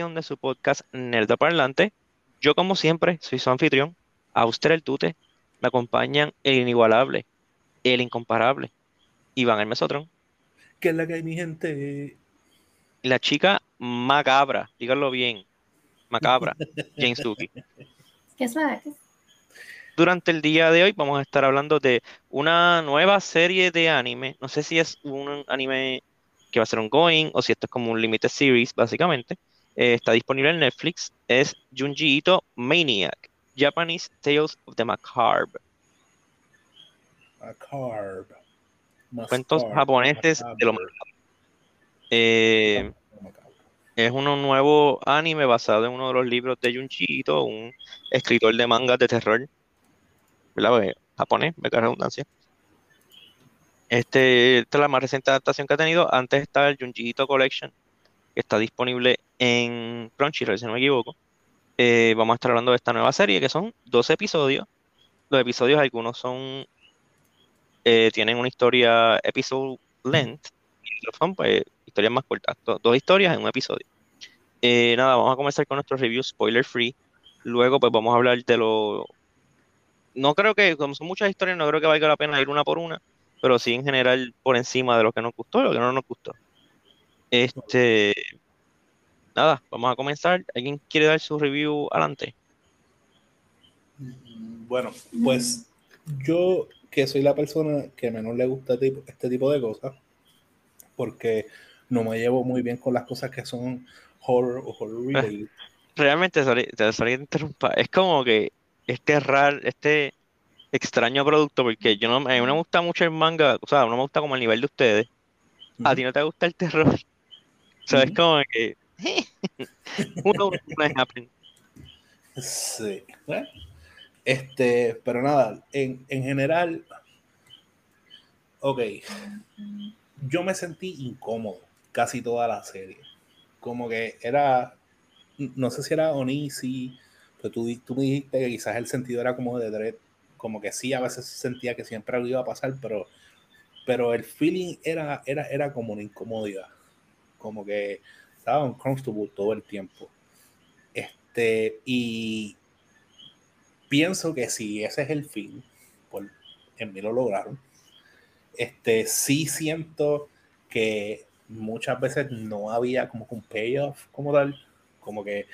edición de su podcast Nerdo Parlante. Yo, como siempre, soy su anfitrión, Auster el Tute. Me acompañan el inigualable, el incomparable, Iván el Mesotron. ¿Qué es la que hay, mi gente? La chica macabra, díganlo bien, macabra, Jane Suki. ¿Qué es la Durante el día de hoy vamos a estar hablando de una nueva serie de anime. No sé si es un anime que va a ser ongoing o si esto es como un limited series, básicamente. Eh, está disponible en Netflix. Es Junji Ito Maniac, Japanese Tales of the Macabre. Macabre. Cuentos japoneses de lo eh, es un nuevo anime basado en uno de los libros de Junji Ito, un escritor de mangas de terror, ¿verdad? Pues, japonés, me redundancia. Este, esta es la más reciente adaptación que ha tenido. Antes estaba el Junji Ito Collection, que está disponible en Crunchyroll, si no me equivoco. Eh, vamos a estar hablando de esta nueva serie, que son 12 episodios. Los episodios, algunos son. Eh, tienen una historia episode length, y otros son pues, historias más cortas. dos historias en un episodio. Eh, nada, vamos a comenzar con nuestro review spoiler free. Luego, pues vamos a hablar de lo. No creo que, como son muchas historias, no creo que valga la pena ir una por una pero sí en general por encima de lo que nos gustó y lo que no nos gustó. Este, nada, vamos a comenzar. ¿Alguien quiere dar su review adelante? Bueno, pues yo que soy la persona que menos le gusta este tipo de cosas, porque no me llevo muy bien con las cosas que son horror o horror related. Realmente, te sorry, interrumpa, es como que este raro, este extraño producto porque yo no, a mí no me gusta mucho el manga, o sea, no me gusta como el nivel de ustedes. A ti no te gusta el terror. Sea, es como que uno, Sí. Este, pero nada, en, en general, ok, yo me sentí incómodo casi toda la serie. Como que era, no sé si era Onisi, pero tú, tú me dijiste que quizás el sentido era como de Dread. Como que sí, a veces sentía que siempre algo iba a pasar, pero, pero el feeling era, era, era como una incomodidad, como que estaba uncomfortable todo el tiempo. Este, y pienso que si ese es el fin, por, en mí lo lograron, este, sí siento que muchas veces no había como un payoff como tal, como que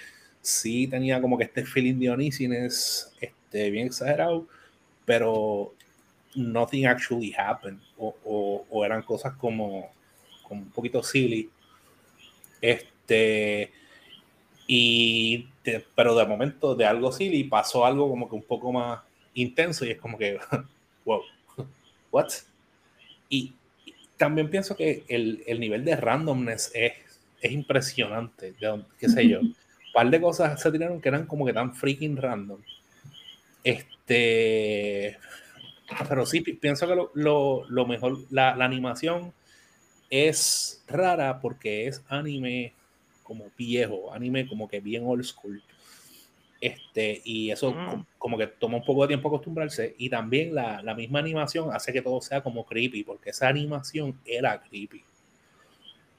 sí tenía como que este feeling de uneasiness este, bien exagerado, pero nothing actually happened, o, o, eran cosas como, como, un poquito silly. Este, y pero de momento de algo silly pasó algo como que un poco más intenso y es como que, wow, what? Y, también pienso que el, el, nivel de randomness es, es impresionante, de, qué sé yo. Un par de cosas se tiraron que eran como que tan freaking random. Este, pero sí, pienso que lo, lo, mejor, la, la, animación es rara porque es anime como viejo, anime como que bien old school. Este, y eso mm. como que toma un poco de tiempo acostumbrarse. Y también la, la, misma animación hace que todo sea como creepy, porque esa animación era creepy.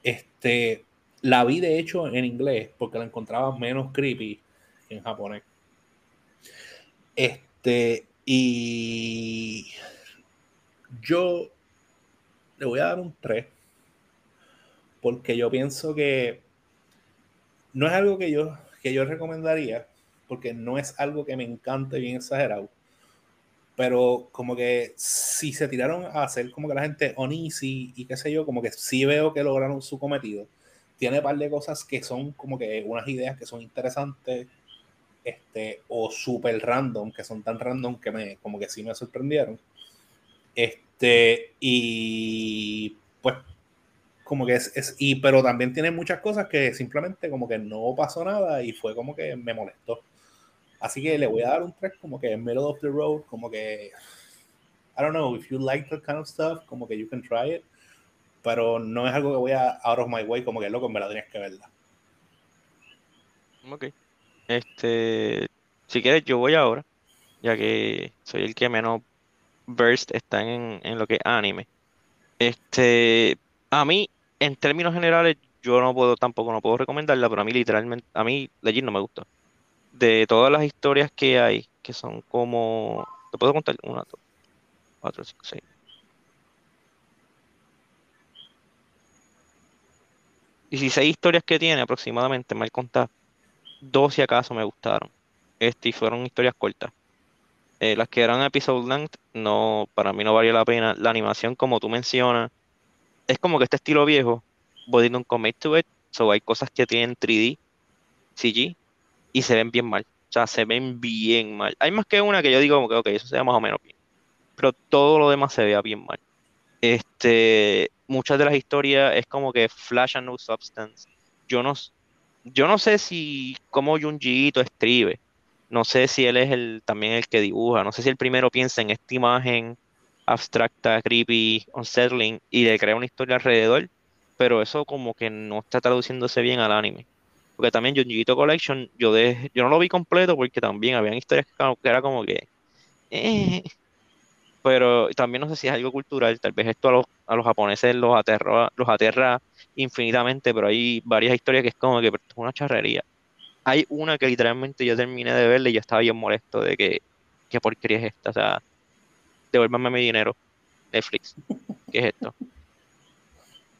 Este, la vi de hecho en inglés porque la encontraba menos creepy en japonés. Este, este, y yo le voy a dar un 3 porque yo pienso que no es algo que yo, que yo recomendaría porque no es algo que me encante bien exagerado pero como que si se tiraron a hacer como que la gente uneasy y qué sé yo, como que sí veo que lograron su cometido. Tiene un par de cosas que son como que unas ideas que son interesantes este, o super random, que son tan random que me, como que sí me sorprendieron. Este, y pues, como que es, es, y, pero también tiene muchas cosas que simplemente como que no pasó nada y fue como que me molestó. Así que le voy a dar un 3 como que en middle of the road, como que, I don't know, if you like that kind of stuff, como que you can try it, pero no es algo que voy a out of my way, como que loco, me la tenías que verla. Ok. Este, si quieres, yo voy ahora, ya que soy el que menos burst está en, lo que es anime. Este, a mí, en términos generales, yo no puedo, tampoco no puedo recomendarla, pero a mí literalmente, a mí Legend no me gustó. De todas las historias que hay, que son como, te puedo contar una, dos, cuatro, cinco, seis. Dieciséis historias que tiene aproximadamente, mal contar, dos si acaso me gustaron. Este, y fueron historias cortas. Eh, las que eran episode length, no, para mí no valía la pena. La animación, como tú mencionas, es como que este estilo viejo, but un commit to it, so hay cosas que tienen 3D, CG, y se ven bien mal. O sea, se ven bien mal. Hay más que una que yo digo como que, ok, eso se ve más o menos bien. Pero todo lo demás se vea bien mal. Este, muchas de las historias es como que flash and no substance. Yo no, yo no sé si como Junjiito escribe. No sé si él es el también el que dibuja. No sé si el primero piensa en esta imagen abstracta, creepy, unsettling y le crea una historia alrededor. Pero eso como que no está traduciéndose bien al anime. Porque también Junjiito Collection, yo de, yo no lo vi completo porque también habían historias que, era como que. Eh, pero también no sé si es algo cultural, tal vez esto a los, a los japoneses los aterra, los aterra infinitamente, pero hay varias historias que es como que es una charrería. Hay una que literalmente yo terminé de verla y yo estaba bien molesto de que, ¿qué porquería es esta? O sea, devuélvame mi dinero, Netflix, ¿qué es esto?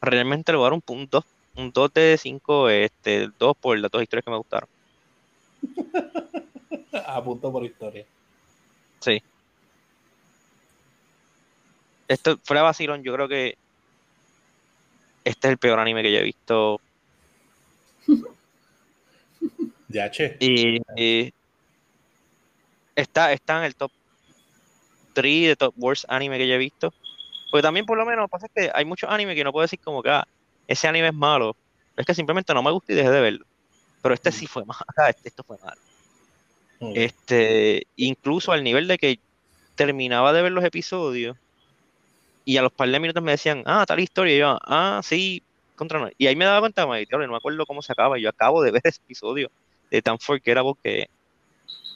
Realmente le voy a dar un punto, un 2 de 5, este, 2 por las dos historias que me gustaron. a punto por historia. Sí esto fuera vacilón, yo creo que este es el peor anime que yo he visto. Ya, che. Y, está, está en el top 3 de top worst anime que yo he visto. Porque también, por lo menos, pasa que hay muchos animes que no puedo decir como que ah, ese anime es malo. Es que simplemente no me gusta y dejé de verlo. Pero este sí fue malo. Este, esto fue malo. Este, incluso al nivel de que terminaba de ver los episodios y a los par de minutos me decían, ah, tal historia, y yo, ah, sí, contra Y ahí me daba cuenta, no me acuerdo cómo se acaba, yo acabo de ver ese episodio de tan fuerte era porque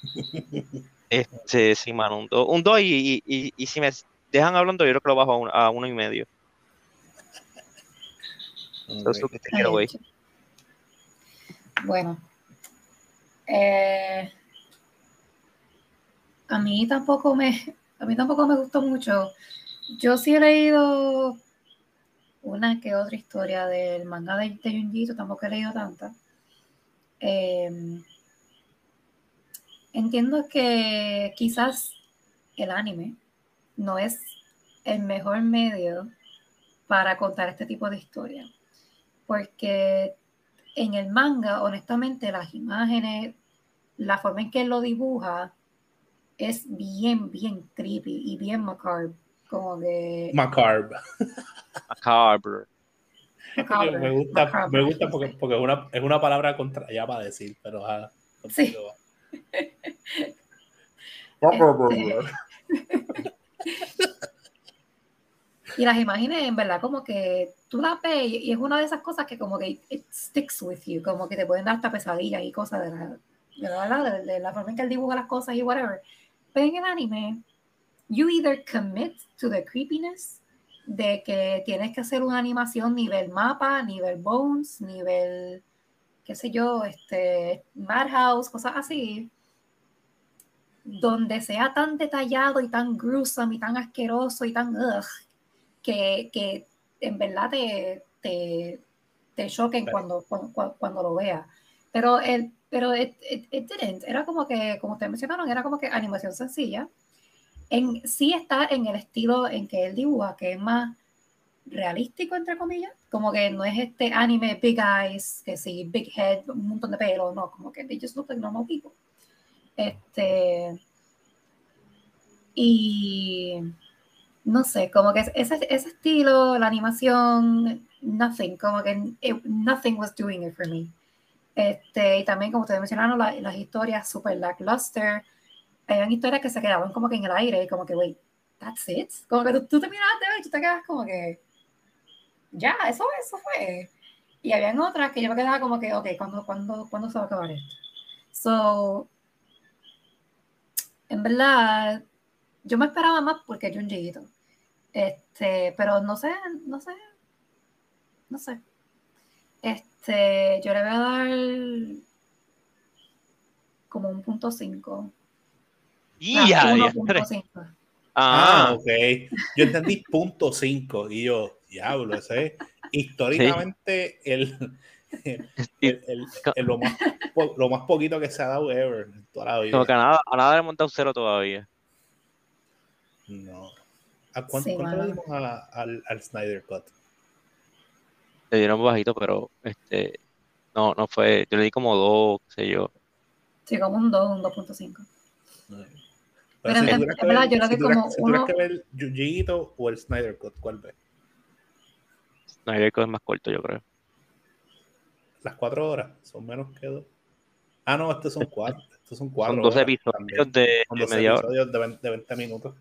este, sí, mano, un 2 un dos y, y, y, si me dejan hablando, yo creo que lo bajo a, a uno y medio. Bueno, eh, a mí tampoco me, a mí tampoco me gustó mucho. Yo sí he leído una que otra historia del manga de, de Junjito, tampoco he leído tanta. Em, entiendo que quizás el anime no es el mejor medio para contar este tipo de historia, porque en el manga, honestamente, las imágenes, la forma en que él lo dibuja es bien, bien creepy y bien macabre como de... Macabre. Macabre. Me gusta, me gusta porque, porque es, una, es una palabra contra ya para decir, pero sí. y las imágenes, en verdad, como que tú las ves y es una de esas cosas que como que it sticks with you, como que te pueden dar hasta pesadillas y cosas de la, de la, de, de la forma en que él dibuja las cosas y whatever. Pero en el anime, you either commit to the creepiness de que tienes que hacer una animación nivel mapa, nivel bones, nivel, qué sé yo, este, Madhouse, cosas así, donde sea tan detallado y tan gruesome y tan asqueroso y tan ugh, que, que en verdad te, te, te choquen cuando, cuando, cuando, lo veas. Pero, el, pero it, it, it, didn't. Era como que, como ustedes mencionaron, era como que animación sencilla en, sí está en el estilo en que él dibuja, que es más realístico, entre comillas, como que no es este anime big eyes, que sí, big head, un montón de pelo, no, como que they just look like normal people. Este, y no sé, como que ese, ese estilo, la animación, nothing, como que nothing was doing it for me. Este, y también, como ustedes mencionaron, las historias super lackluster, habían historias que se quedaban como que en el aire y como que, wait, that's it. Como que tú, tú te mirabas de ver y te quedas como que, ya, eso, eso fue. Y habían otras que yo me quedaba como que, ok, ¿cuándo, cuándo, ¿cuándo se va a acabar esto? So, en verdad, yo me esperaba más porque es Junjiito. Este, pero no sé, no sé, no sé. Este, yo le voy a dar como un punto cinco. Y Ah, ya, 1.5. Ah, Ah, ok. Yo entendí punto 5 y yo, diablo, ese es históricamente el, el, el- el- el- lo, más, lo más poquito que se ha dado ever toda la vida. como que a nada, a nada le dado cero todavía. No. ¿A cuánto, Sí, cuánto le dimos a- al, al Snyder Cut? Le dieron bajito, pero este no, no fue, yo le di como dos, qué sé yo. Sí, como un 2, un 2.5. Pero si en- que verdad, ver- yo lo si tuvieras- como si uno- que ver o el Snyder Cut, ¿cuál ves? Snyder Cut es más corto, yo creo. Las cuatro horas son menos que dos. Ah, no, estos son cuatro. Estos son cuatro. Son 12 horas episodios de, Son de 12 media hora, episodios de 20, de 20 minutos.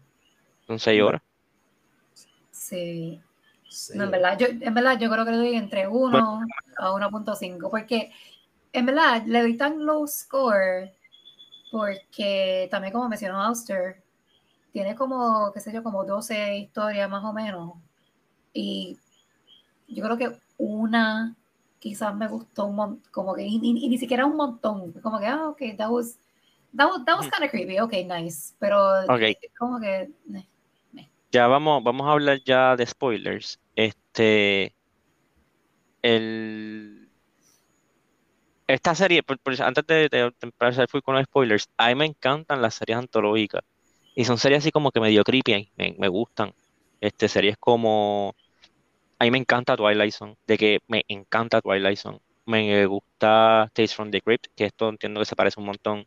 son 6 horas. Sí. Sí. No, en verdad, yo, en verdad, yo creo que le doy entre 1 a 1.5, porque en verdad le doy tan low score porque también como mencionó Auster, tiene como, qué sé yo, como 12 historias más o menos. Y yo creo que una quizás me gustó un montón, como que, y, y- y ni siquiera un montón, como que, ah, ok, that was, that was, that was kind of creepy, ok, nice, pero como que, eh, Ya vamos, vamos a hablar ya de spoilers. Este, el, esta serie, por- por- antes de, de, empezar full con los spoilers, a mí me encantan las series antológicas. Y son series así como que medio creepy, me, me gustan. Este, series como, a mí me encanta Twilight Zone, de que me encanta Twilight Zone. Me gusta Tales from the Crypt, que esto entiendo que se parece un montón.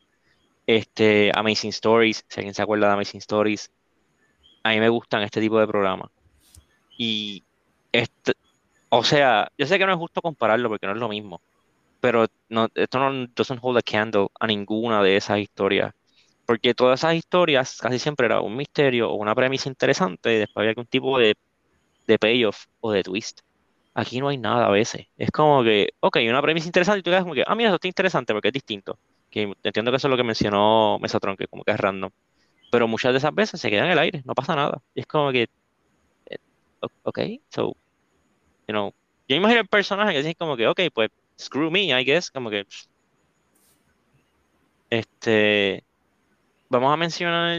Este, Amazing Stories, si alguien se acuerda de Amazing Stories a mí me gustan este tipo de programas. Y, este, o sea, yo sé que no es justo compararlo porque no es lo mismo, pero no, esto no doesn't hold a candle a ninguna de esas historias. Porque todas esas historias casi siempre era un misterio o una premisa interesante y después había algún tipo de, de payoff o de twist. Aquí no hay nada a veces. Es como que, ok, una premisa interesante y tú quedas como que, ah, mira, eso está interesante porque es distinto. Que entiendo que eso es lo que mencionó Mesotron, que como que es random pero muchas de esas veces se queda en el aire, no pasa nada. Y es como que, eh, ok, so, you know, yo imagino el personaje que dice como que, ok, pues, screw me, I guess, como que, este, vamos a mencionar,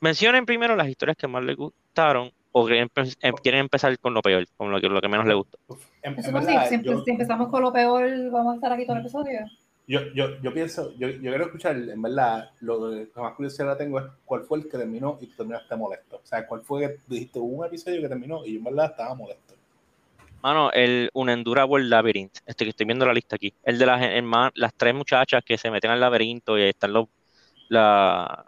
mencionen primero las historias que más les gustaron o quieren, empe- em- quieren empezar con lo peor, con lo que, lo que menos les gustó. En- en Eso fue verdad, así, siempre- yo- si empezamos con lo peor, vamos a estar aquí todo el episodio. Yo, yo, yo pienso, yo, yo quiero escuchar, en verdad, lo que más curiosidad tengo es cuál fue el que terminó y tú terminaste molesto. O sea, cuál fue que dijiste, un episodio que terminó y yo en verdad estaba molesto. Mano, el Unendurable Labyrinth, este que estoy viendo la lista aquí, el de las, las tres muchachas que se meten al laberinto y ahí están los, la,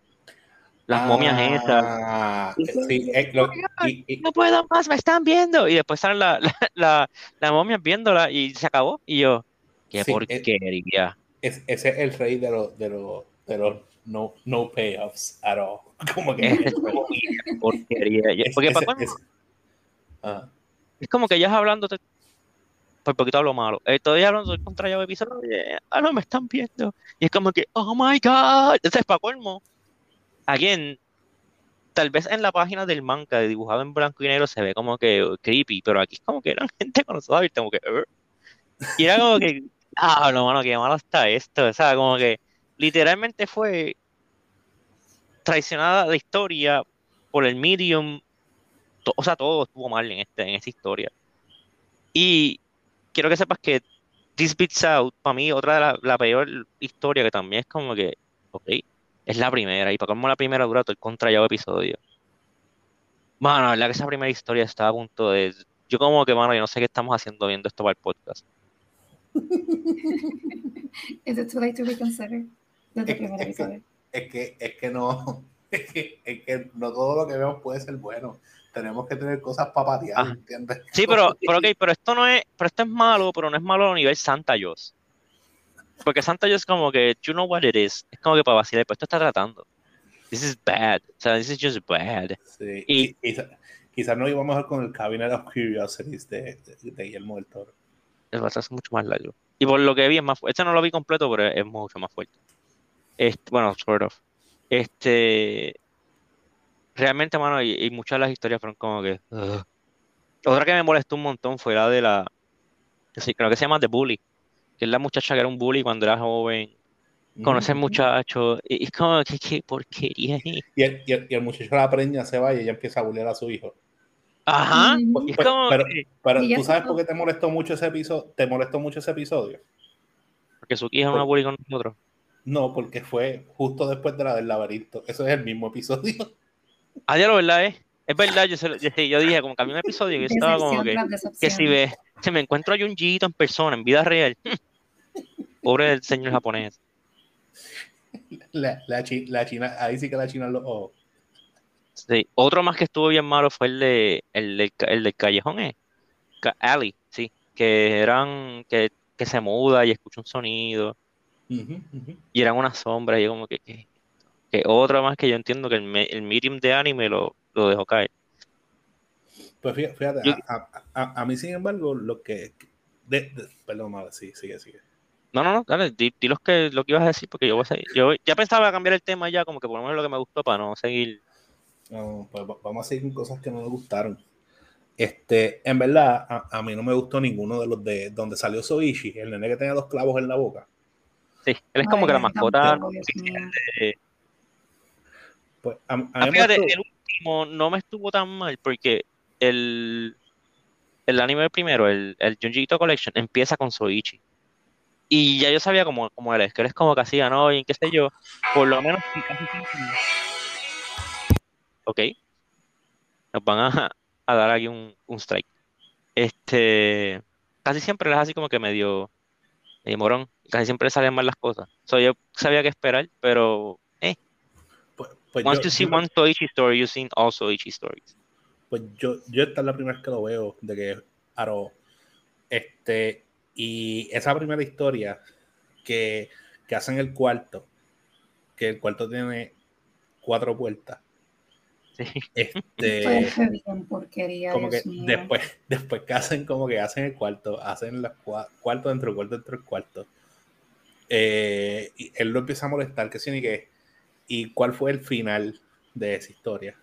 las momias esas. Ah, sí, eh, lo- y- y- no puedo más, me están viendo. Y después salen las la, la, las momias viéndola y se acabó. Y yo, qué Sí, eh, porquería. es- ese es el rey de los de los de los no, no payoffs at all. Como que es qué porquería. Yo- es- Porque ese- para ah, es como que ellas hablando, por poquito hablo malo. Todavía hablando del contrario de episodio. Ah, no, me están viendo. Y es como que, oh my god. Entonces, para colmo, again, tal vez en la página del manga de dibujado en blanco y negro se ve como que creepy, pero aquí es como que eran gente conocida y como que, y era como que, ah, no, mano, qué malo está esto. O sea, como que literalmente fue traicionada la historia por el medium. O sea, todo estuvo mal en, este, en esta historia. Y quiero que sepas que This Beats Out, para mí, otra de la, la peor historia que también es como que, ok, es la primera. Y para como la primera dura todo el contrallado episodio. Mano, la verdad que esa primera historia estaba a punto de. Yo, como que, mano, yo no sé qué estamos haciendo viendo esto para el podcast. Is it too late to reconsider? Desde Es que- primer es que- episodio. es que es que no es que, es que no todo lo que vemos puede ser bueno. Tenemos que tener cosas para patear, Ajá. ¿entiendes? Sí, pero, pero, ok, pero esto no es, pero esto es malo, pero no es malo a nivel Santa Jos. Porque Santa Jos es como que, you know what it is. Es como que para vacilar, pero esto está tratando. This is bad. O sea, this is just bad. Sí, Y- y, quizá- quizás no íbamos mejor con el Cabinet of Curiosities de, de, de Guillermo del Toro. El batalla es mucho más largo. Y por lo que vi es más fuerte. Este no lo vi completo, pero es mucho más fuerte. Este, bueno, sort of. Este. Realmente, mano, y, y muchas de las historias fueron como que. Otra que me molestó un montón fue la de la. Creo que se llama The Bully, que es la muchacha que era un bully cuando era joven. Conoce al muchacho, y es como que qué porquería. Y el, y, el, y el muchacho la preña, se va y ella empieza a bullear a su hijo. Ajá. Pues, como pero, pero tú sabes por qué te molestó mucho ese episodio, te molestó mucho ese episodio. porque Suki es una bully con nosotros. No, porque fue justo después de la del laberinto. Eso es el mismo episodio. Ah, ya lo verdad es. Es verdad, yo, se lo- yo, dije, como que había un episodio que yo estaba como que, que si ve, si me encuentro a Junjiito en persona, en vida real, pobre del señor japonés. La, la, chi- la china, ahí sí que la china los ojos. Sí. Otro más que estuvo bien malo fue el de el del, el del callejón, ¿eh? Alley, sí, que eran que, que se muda y escucha un sonido y eran unas sombras y yo como que, que, que otro más que yo entiendo que el, el medium de anime lo, lo dejó caer. Pues fíjate, fíjate, Yo- a, a- a- a mí sin embargo, lo que... De, de- perdón, madre, sí, sigue, sigue. No, no, no, dale, di, di los que, lo que ibas a decir porque yo voy a seguir. Yo ya pensaba cambiar el tema ya, como que por lo menos lo que me gustó para no seguir. No, pues va- vamos a seguir con cosas que no me gustaron. Este, en verdad, a, a mí no me gustó ninguno de los de donde salió Soichi, el nene que tenía dos clavos en la boca. Sí, él es como Ay, que la mascota. Pues a, Ah, fíjate, el último no me estuvo tan mal porque el, el anime primero, el, el Junjiito Collection, empieza con Soichi. Y ya yo sabía cómo, cómo él es, que él es como que hacía, ¿no? Y qué sé yo, por lo menos. Ok. Nos van a, a dar aquí un, un strike. Este, casi siempre él es así como que medio, medio morón. Casi siempre le salen mal las cosas. So, yo sabía qué esperar, pero eh, pues, pues once yo- you see yo- one Soichi story, you've seen all Soichi stories. Pues yo, yo esta es la primera vez que lo veo, de que Aro, este, y esa primera historia que, que hacen el cuarto, que el cuarto tiene cuatro puertas, Sí. este, Fue bien porquería, como que mío. después, después que hacen como que hacen el cuarto, hacen los cua- cuarto dentro del cuarto dentro del cuarto, eh, y él lo empieza a molestar, que sí ni qué, y cuál fue el final de esa historia.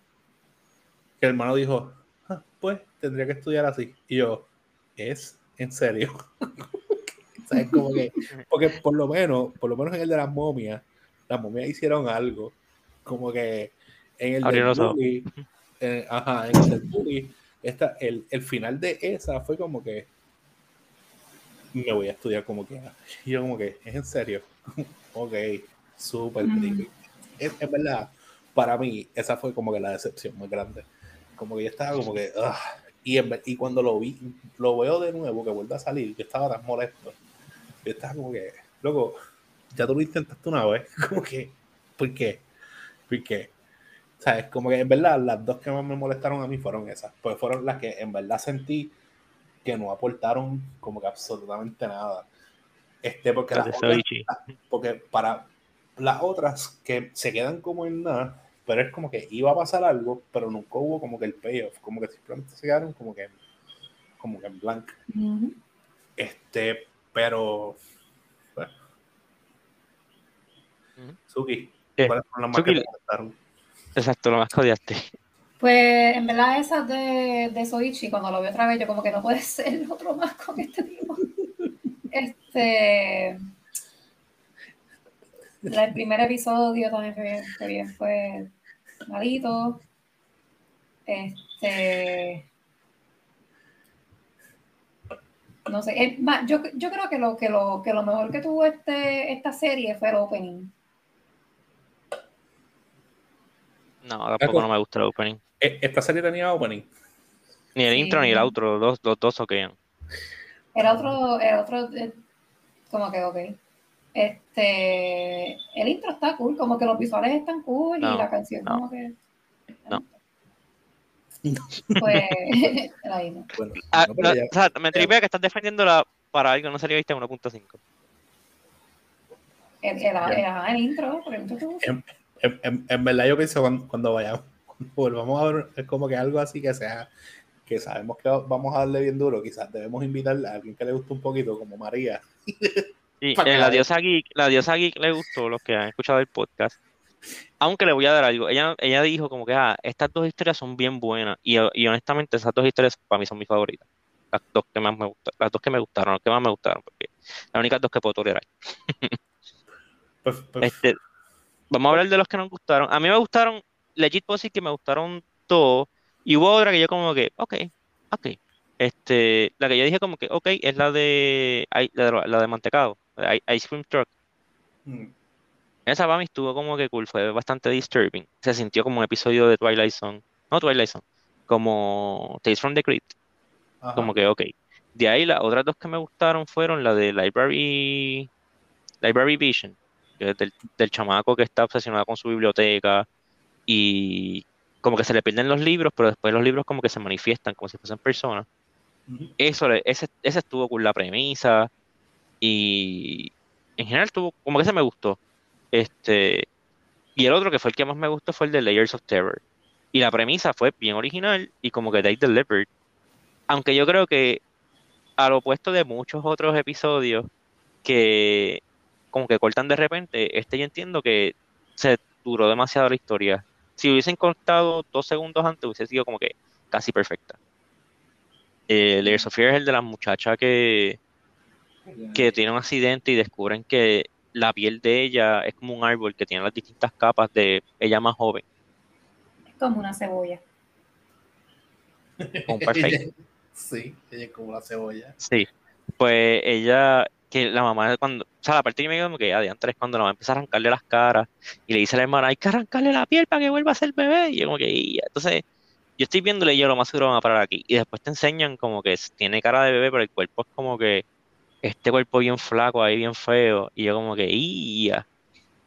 Que el hermano dijo, "Ah, pues tendría que estudiar así. Y yo, ¿es en serio? ¿Sabes? Como que, porque por lo menos, por lo menos en el de las momias, las momias hicieron algo. Como que en el Abrieron bully, eh, ajá, en el del bully, esta, el, el final de esa fue como que me voy a estudiar como quiera. Y yo como que, ¿es en serio? ok, súper Mm. es verdad, para mí, esa fue como que la decepción muy grande. Como que yo estaba como que, "Ugh". y, en y cuando lo vi, lo veo de nuevo, que vuelve a salir, yo estaba tan molesto. Yo estaba como que, loco, ya tú lo intentaste una vez, como que, ¿por qué? ¿Por qué? ¿Sabes? Como que en verdad las dos que más me molestaron a mí fueron esas, pues fueron las que en verdad sentí que no aportaron como que absolutamente nada. Este, porque Las otras, porque para las otras que se quedan como en nada, pero es como que iba a pasar algo, pero nunca hubo como que el payoff, como que simplemente se quedaron como que como que en blanco. Este, pero bueno. Suki. ¿cuáles fueron las más Suki, que te? Exacto, lo más que odiaste. Pues en verdad esas de, de Soichi, cuando lo vi otra vez, yo como que no puede ser otro más con este tipo. Este la- el primer episodio también fue bien, fue bien, fue malito. Este no sé, es más, yo, yo creo que lo, que lo que lo mejor que tuvo este, esta serie fue el opening. No, tampoco no me gusta el opening. Eh, Esta serie tenía opening. Ni el Sí. intro ni el outro, los dos, dos soquean. Era otro, era otro, eh, como que, ok. Este, el intro está cool, como que los visuales están cool No, y la canción no. como que... No. Pues, ahí no. Bueno, Ah, no, pero no, ya- o sea, me tripea que estás defendiéndola para algo que no sería vista en 1.5. El, el, el- el intro, pero el intro te gusta. en, en- en- en verdad yo pienso cuando, cuando vayamos, cuando volvamos a ver, es como que algo así que sea, que sabemos que vamos a darle bien duro, quizás debemos invitar a alguien que le guste un poquito, como María. Sí, eh, la diosa geek, la diosa geek le gustó los que han escuchado el podcast. Aunque le voy a dar algo. Ella, ella dijo como que ah, estas dos historias son bien buenas. Y, y honestamente esas dos historias para mí son mis favoritas. las dos que más me gustaron, las dos que me gustaron, las que más me gustaron, porque las únicas dos que puedo tolerar. Pues, pues, Este, vamos a hablar de los que nos gustaron. A mí me gustaron, legit puedo decir que me gustaron todos, y hubo otra que yo como que, ok, ok. Este, la que yo dije como que, ok, es la de, ay, la de, la de mantecado, Ice Cream Truck. mm, Esa para mí estuvo como que cool, fue bastante disturbing. Se sintió como un episodio de Twilight Zone. No Twilight Zone, como Tales from the Crypt. ajá. Como que, ok. De ahí las otras dos que me gustaron fueron la de Library, Library Vision, que es del, del chamaco que está obsesionado con su biblioteca y como que se le pierden los libros, pero después los libros como que se manifiestan como si fuesen personas. Ujú. Eso, ese, ese estuvo con la premisa y en general estuvo, como que ese me gustó. Este, y el otro que fue el que más me gustó fue el de Layers of Terror. Y la premisa fue bien original y como que they delivered. Aunque yo creo que al opuesto de muchos otros episodios que como que cortan de repente, este yo entiendo que se duró demasiado la historia. Si hubiesen cortado dos segundos antes, hubiese sido como que casi perfecta. Eh, Layers of Fear es el de la muchacha que, que tiene un accidente y descubren que la piel de ella es como un árbol que tiene las distintas capas de ella más joven. Es como una cebolla. Como perfecto. Sí, ella es como la cebolla. Sí, pues ella, que la mamá cuando, o sea, la parte que me quedó como que adiante es cuando la mamá empieza a arrancarle las caras y le dice a la hermana, hay que arrancarle la piel para que vuelva a ser bebé. Y yo como que, "Y ya". entonces, yo estoy viéndole y yo lo más seguro van a parar aquí. Y después te enseñan como que tiene cara de bebé, pero el cuerpo es como que este cuerpo bien flaco ahí, bien feo. Y yo como que, "Y ya".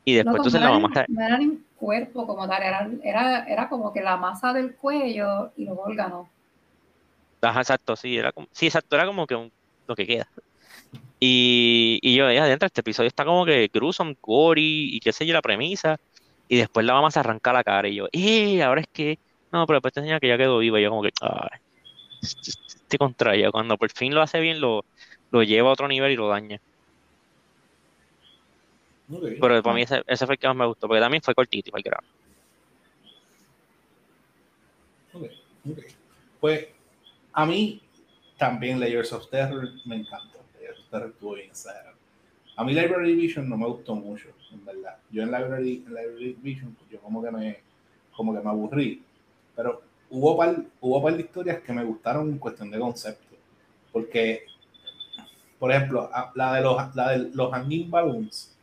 Y después entonces no, la era, mamá está, no era ni un cuerpo como tal, era, era, era como que la masa del cuello y los órganos. Ajá, exacto, sí, era como, sí, exacto, era como que un- lo que queda. Y, y yo, ya adentro, este episodio está como que gruesome, gory, y qué sé yo, la premisa. Y después la mamá se arranca la cara y yo, ¡eh! Ahora es que, no, pero después te enseña que ya quedó viva. Y yo, como que, ¡ay! Estoy contra ella. Cuando por fin lo hace bien, lo, lo lleva a otro nivel y lo daña. Pero para mí ese, ese fue el que más me gustó, porque también fue cortito y fue grave. Ok, ok. Pues a mí también Layers of Terror me encantó. Layers of Terror estuvo bien exagerado. A mí Library Vision no me gustó mucho, en verdad. Yo en Library, en Library Vision, pues yo como que me, como que me aburrí. Pero hubo par, hubo par de historias que me gustaron en cuestión de concepto. Porque, por ejemplo, la de los, la de los Hanging Balloons,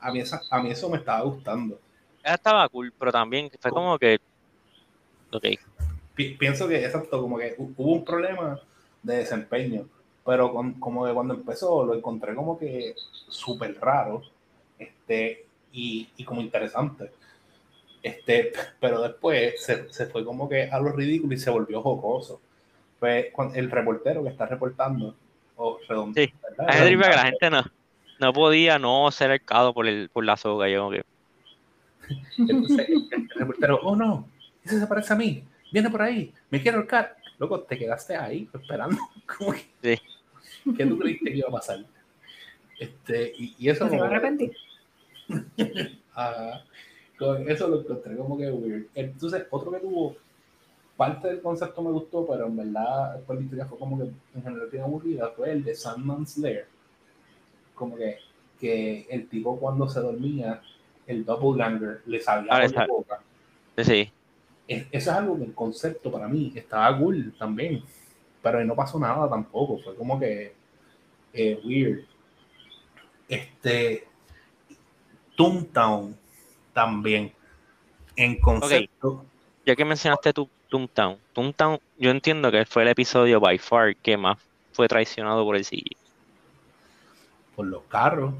a mí, esa- a mí eso me estaba gustando. Esa estaba cool, pero también fue como que, ok, pi- pienso que exacto, como que hu- hubo un problema de desempeño, pero con- como que cuando empezó lo encontré como que súper raro este, y, y como interesante. Este, pero después se, se fue como que a lo ridículo y se volvió jocoso. Cuan- el reportero que está reportando, o redond- Sí. ¿verdad? a ese triple que la Redundante. gente no, no podía no ser arcado por, el, por la soga. Yo como que, Entonces, el, reportero, oh no, ese se parece a mí, viene por ahí, me quiero ahorcar. Loco, te quedaste ahí esperando. Como que, Sí. ¿Qué tú creíste que iba a pasar? Este, y, y eso, Se va a arrepentir. Ajá. Con eso lo encontré como que weird. Entonces, otro que tuvo parte del concepto me gustó, pero en verdad después la historia fue como que en general bien aburrida, fue el de Sandman's Lair. Como que, que el tipo cuando se dormía, el doppelganger le salía Ah, por la boca. sí, Es- Eso es algo que el concepto para mí estaba cool también, pero no pasó nada tampoco, fue como que eh, weird. Este, Toontown también, en concepto, ya que mencionaste tu Toontown, Toontown, yo entiendo que fue el episodio by far que más fue traicionado por el CGI. por los carros,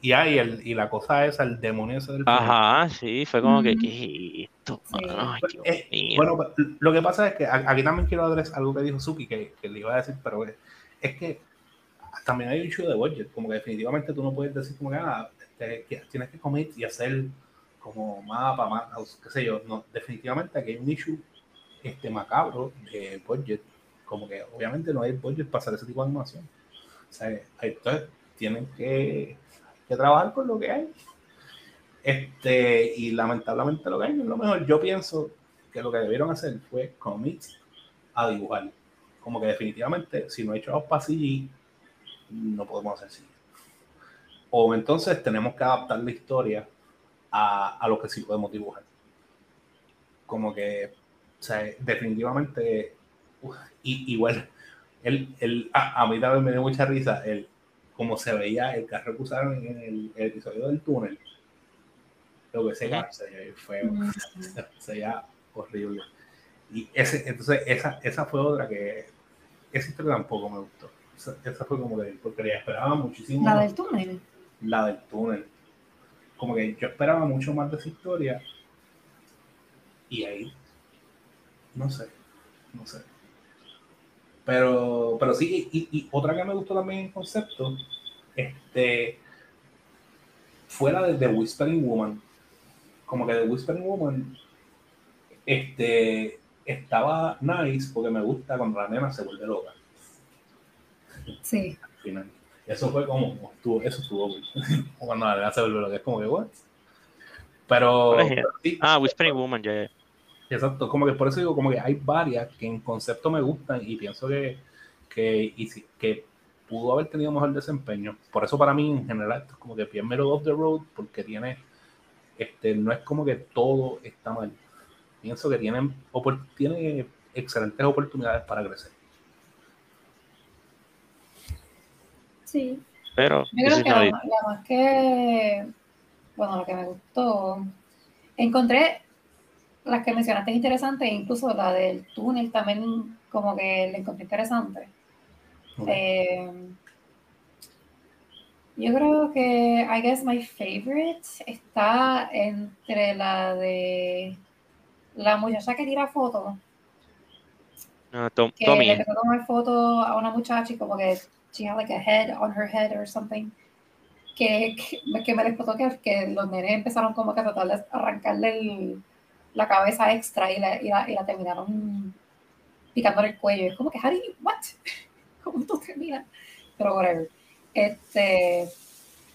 y ahí el, y la cosa esa, el demonio ese del Ajá, sí, fue como que. ¿qué es esto? Ay, Dios Eh, mío. Bueno, pues, lo que pasa es que aquí también quiero adresar algo que dijo Suki, que, que le iba a decir, pero es, es que también hay un issue de budget, como que definitivamente tú no puedes decir como que, ah, este, que tienes que comer y hacer como mapa, más, qué sé yo, no, definitivamente aquí hay un issue este, macabro de budget, como que obviamente no hay budget para hacer ese tipo de animación. O sea, hay- entonces tienen que, que trabajar con lo que hay. Este, y lamentablemente lo que hay es lo mejor. Yo pienso que lo que debieron hacer fue commit a dibujar. como que definitivamente, si no he hecho los pasillos, no podemos hacer así. O entonces tenemos que adaptar la historia a, a lo que sí podemos dibujar. Como que, sea, definitivamente, uf, y, igual, él, él, a, a, mí también me dio mucha risa el como se veía el carro que usaron en el, el episodio del túnel. Lo que se veía feo, se veía horrible. Y ese, entonces esa, esa fue otra que, esa historia tampoco me gustó. Esa, esa fue como que, porque ya esperaba muchísimo. La del túnel. La del túnel. Como que yo esperaba mucho más de esa historia. Y ahí, no sé, no sé. Pero, pero sí, y, y, otra que me gustó también en concepto, este, fue la de The Whispering Woman. Como que The Whispering Woman, este, estaba nice porque me gusta cuando la nena se vuelve loca. Sí. Al final. Eso fue como, estuvo, eso estuvo cuando la nena se vuelve loca, es como que, what? Pero, pero sí, ah, Whispering Woman, ya. Yeah. Exacto, como que por eso digo, como que hay varias que en concepto me gustan y pienso que, que, y si, que pudo haber tenido mejor desempeño. Por eso para mí en general esto es como que bien middle of the road porque tiene, este, no es como que todo está mal. Pienso que tienen, tiene excelentes oportunidades para crecer. Sí. Pero yo creo que la, la más que, bueno, lo que me gustó, encontré las que mencionaste interesantes, incluso la del túnel también como que le encontré interesante. Okay. Eh, yo creo que, I guess my favorite está entre la de la muchacha que tira fotos. Uh, Tom, que Tommy. le empezó a tomar foto a una muchacha y como que she had like a head on her head or something. Que, que, que me explotó que, que los nenes empezaron como que a tratar de arrancarle el, la cabeza extra y la, y la, y la terminaron picándole el cuello. Es como que, Harry, what? ¿Cómo esto termina? Pero whatever. Este,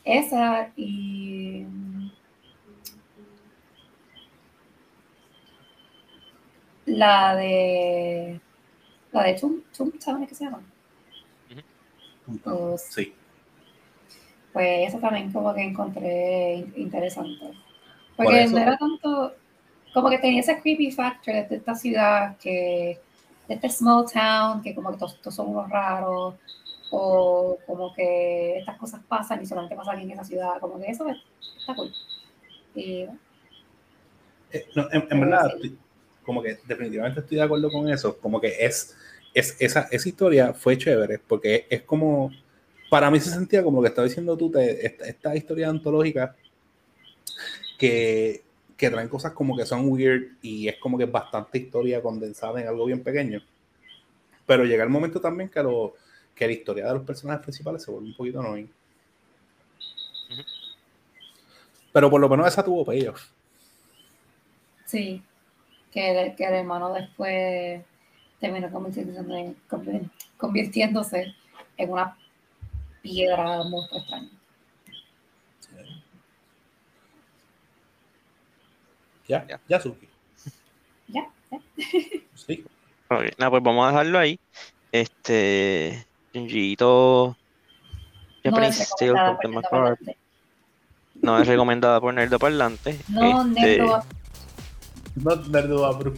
esa y... La de... La de Tum, Tum ¿saben qué se llama? Pues, sí. Pues esa también como que encontré interesante. Porque Por no era tanto como que tenía ese creepy factor de esta ciudad, que de este small town, que como que todos, todos son unos raros, o como que estas cosas pasan y solamente pasa aquí en esa ciudad, como que eso está cool. Y, eh, no, en, en verdad, estoy, como que definitivamente estoy de acuerdo con eso, como que es, es esa, esa historia fue chévere, porque es como, para mí se sentía como lo que estaba diciendo tú, te, esta, esta historia antológica que que traen cosas como que son weird y es como que bastante historia condensada en algo bien pequeño. Pero llega el momento también que, lo, que la historia de los personajes principales se vuelve un poquito annoying. Uh -huh. Pero por lo menos esa tuvo payoff. Sí, que el, que el hermano después terminó convirtiéndose en, convirtiéndose en una piedra monstruo extraña. Ya, ya, ya Suki. Ya, ya. Sí. Okay. Nada, pues vamos a dejarlo ahí. Este. Junjiito. Japanese no the Macabre. No es recomendada por Nerdo Parlante. No, este, Nerdo. No, Nerdo Abru.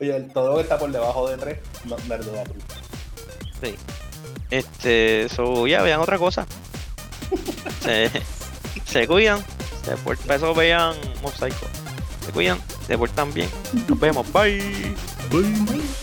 Oye, todo lo que está por debajo de 3, no, Nerdo Abru. Sí. Este, so, ya, vean otra cosa. se, se cuidan. Después para eso vean Mosaico. Se cuidan, se portan bien. Nos vemos. Bye. Bye.